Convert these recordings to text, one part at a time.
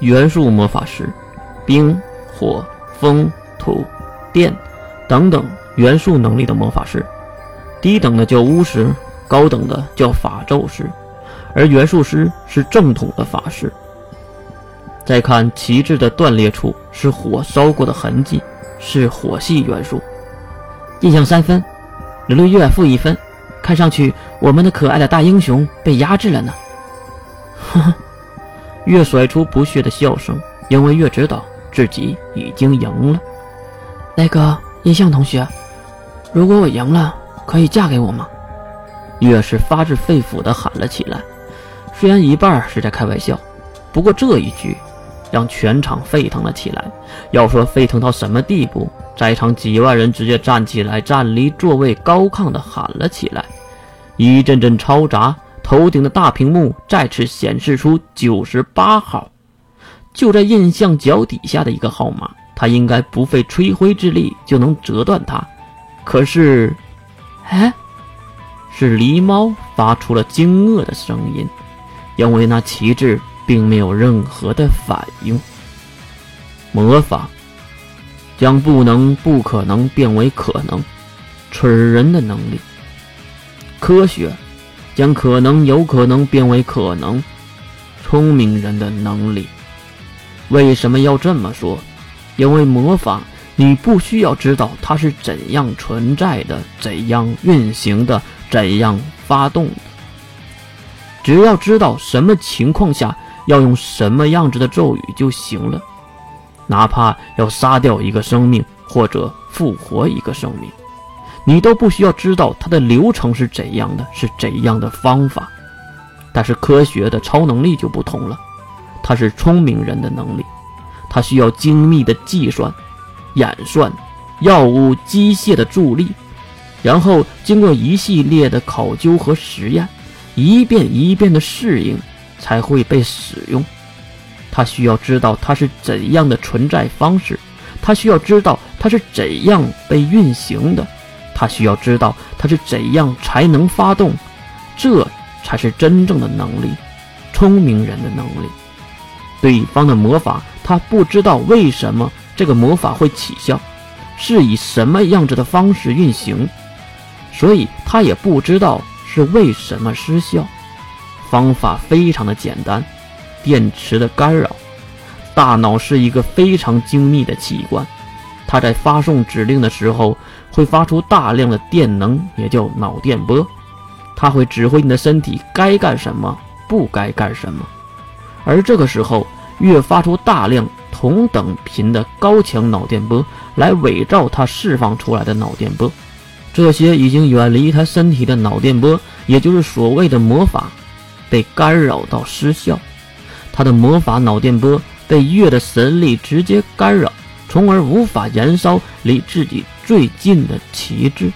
元素魔法师，冰、火、风、土、电等等元素能力的魔法师。低等的叫巫师，高等的叫法咒师，而元素师是正统的法师。再看旗帜的断裂处是火烧过的痕迹，是火系元素。印象三分，刘六月负一分。看上去我们的可爱的大英雄被压制了呢。呵呵，月甩出不屑的笑声，因为越知道自己已经赢了。那个印象同学，如果我赢了，可以嫁给我吗？越是发自肺腑地喊了起来。虽然一半是在开玩笑，不过这一句让全场沸腾了起来。要说沸腾到什么地步？在场几万人直接站起来，站离座位高亢地喊了起来。一阵阵嘈杂，头顶的大屏幕再次显示出九十八号，就在印象脚底下的一个号码，他应该不费吹灰之力就能折断它。可是，哎，是狸猫发出了惊愕的声音，因为那旗帜并没有任何的反应。魔法。将不能、不可能变为可能，蠢人的能力；科学将可能、有可能变为可能，聪明人的能力。为什么要这么说？因为魔法，你不需要知道它是怎样存在的、怎样运行的、怎样发动的，只要知道什么情况下要用什么样子的咒语就行了。哪怕要杀掉一个生命，或者复活一个生命，你都不需要知道它的流程是怎样的，是怎样的方法。但是科学的超能力就不同了，它是聪明人的能力，它需要精密的计算、演算、药物、机械的助力，然后经过一系列的考究和实验，一遍一遍的适应，才会被使用。他需要知道它是怎样的存在方式，他需要知道它是怎样被运行的，他需要知道他是怎样才能发动，这才是真正的能力，聪明人的能力。对方的魔法，他不知道为什么这个魔法会起效，是以什么样子的方式运行，所以他也不知道是为什么失效。方法非常的简单。电池的干扰，大脑是一个非常精密的器官，它在发送指令的时候会发出大量的电能，也叫脑电波，它会指挥你的身体该干什么，不该干什么。而这个时候，越发出大量同等频的高强脑电波来伪造它释放出来的脑电波，这些已经远离他身体的脑电波，也就是所谓的魔法，被干扰到失效。他的魔法脑电波被月的神力直接干扰，从而无法燃烧离自己最近的旗帜。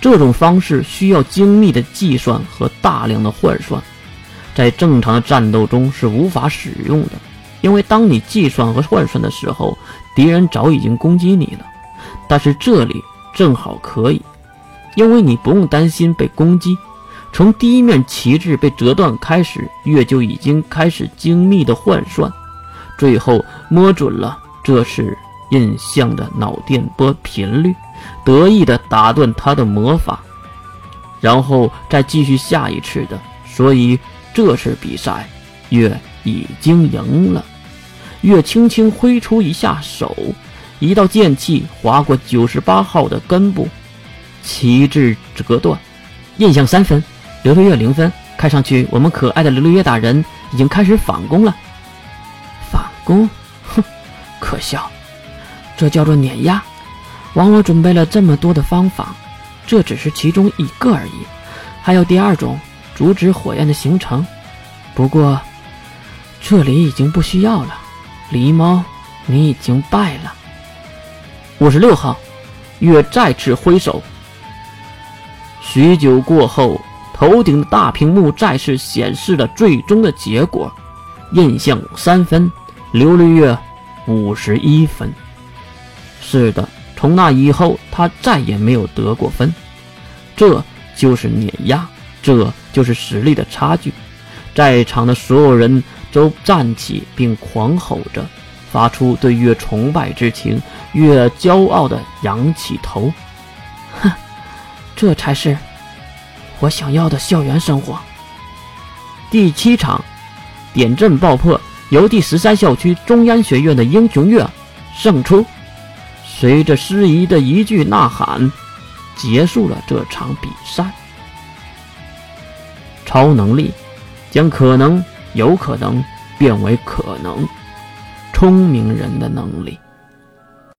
这种方式需要精密的计算和大量的换算，在正常的战斗中是无法使用的，因为当你计算和换算的时候，敌人早已经攻击你了。但是这里正好可以，因为你不用担心被攻击。从第一面旗帜被折断开始，月就已经开始精密的换算，最后摸准了这是印象的脑电波频率，得意的打断他的魔法，然后再继续下一次的。所以这次比赛，月已经赢了。月轻轻挥出一下手，一道剑气划过九十八号的根部，旗帜折断，印象三分。刘六月零分，看上去我们可爱的刘六月大人已经开始反攻了。反攻？可笑！这叫做碾压。王罗准备了这么多的方法，这只是其中一个而已，还有第二种，阻止火焰的形成。不过，这里已经不需要了。狸猫，你已经败了。五十六号，月再次挥手。许久过后。头顶的大屏幕再次显示了最终的结果，印象三分，刘绿月五十一分。是的，从那以后他再也没有得过分。这就是碾压，这就是实力的差距。在场的所有人都站起并狂吼着，发出对越崇拜之情越骄傲的仰起头。哼，这才是我想要的校园生活。第七场，点阵爆破，由第十三校区中央学院的英雄乐胜出。随着师仪的一句呐喊，结束了这场比赛。超能力将可能、有可能变为可能，聪明人的能力。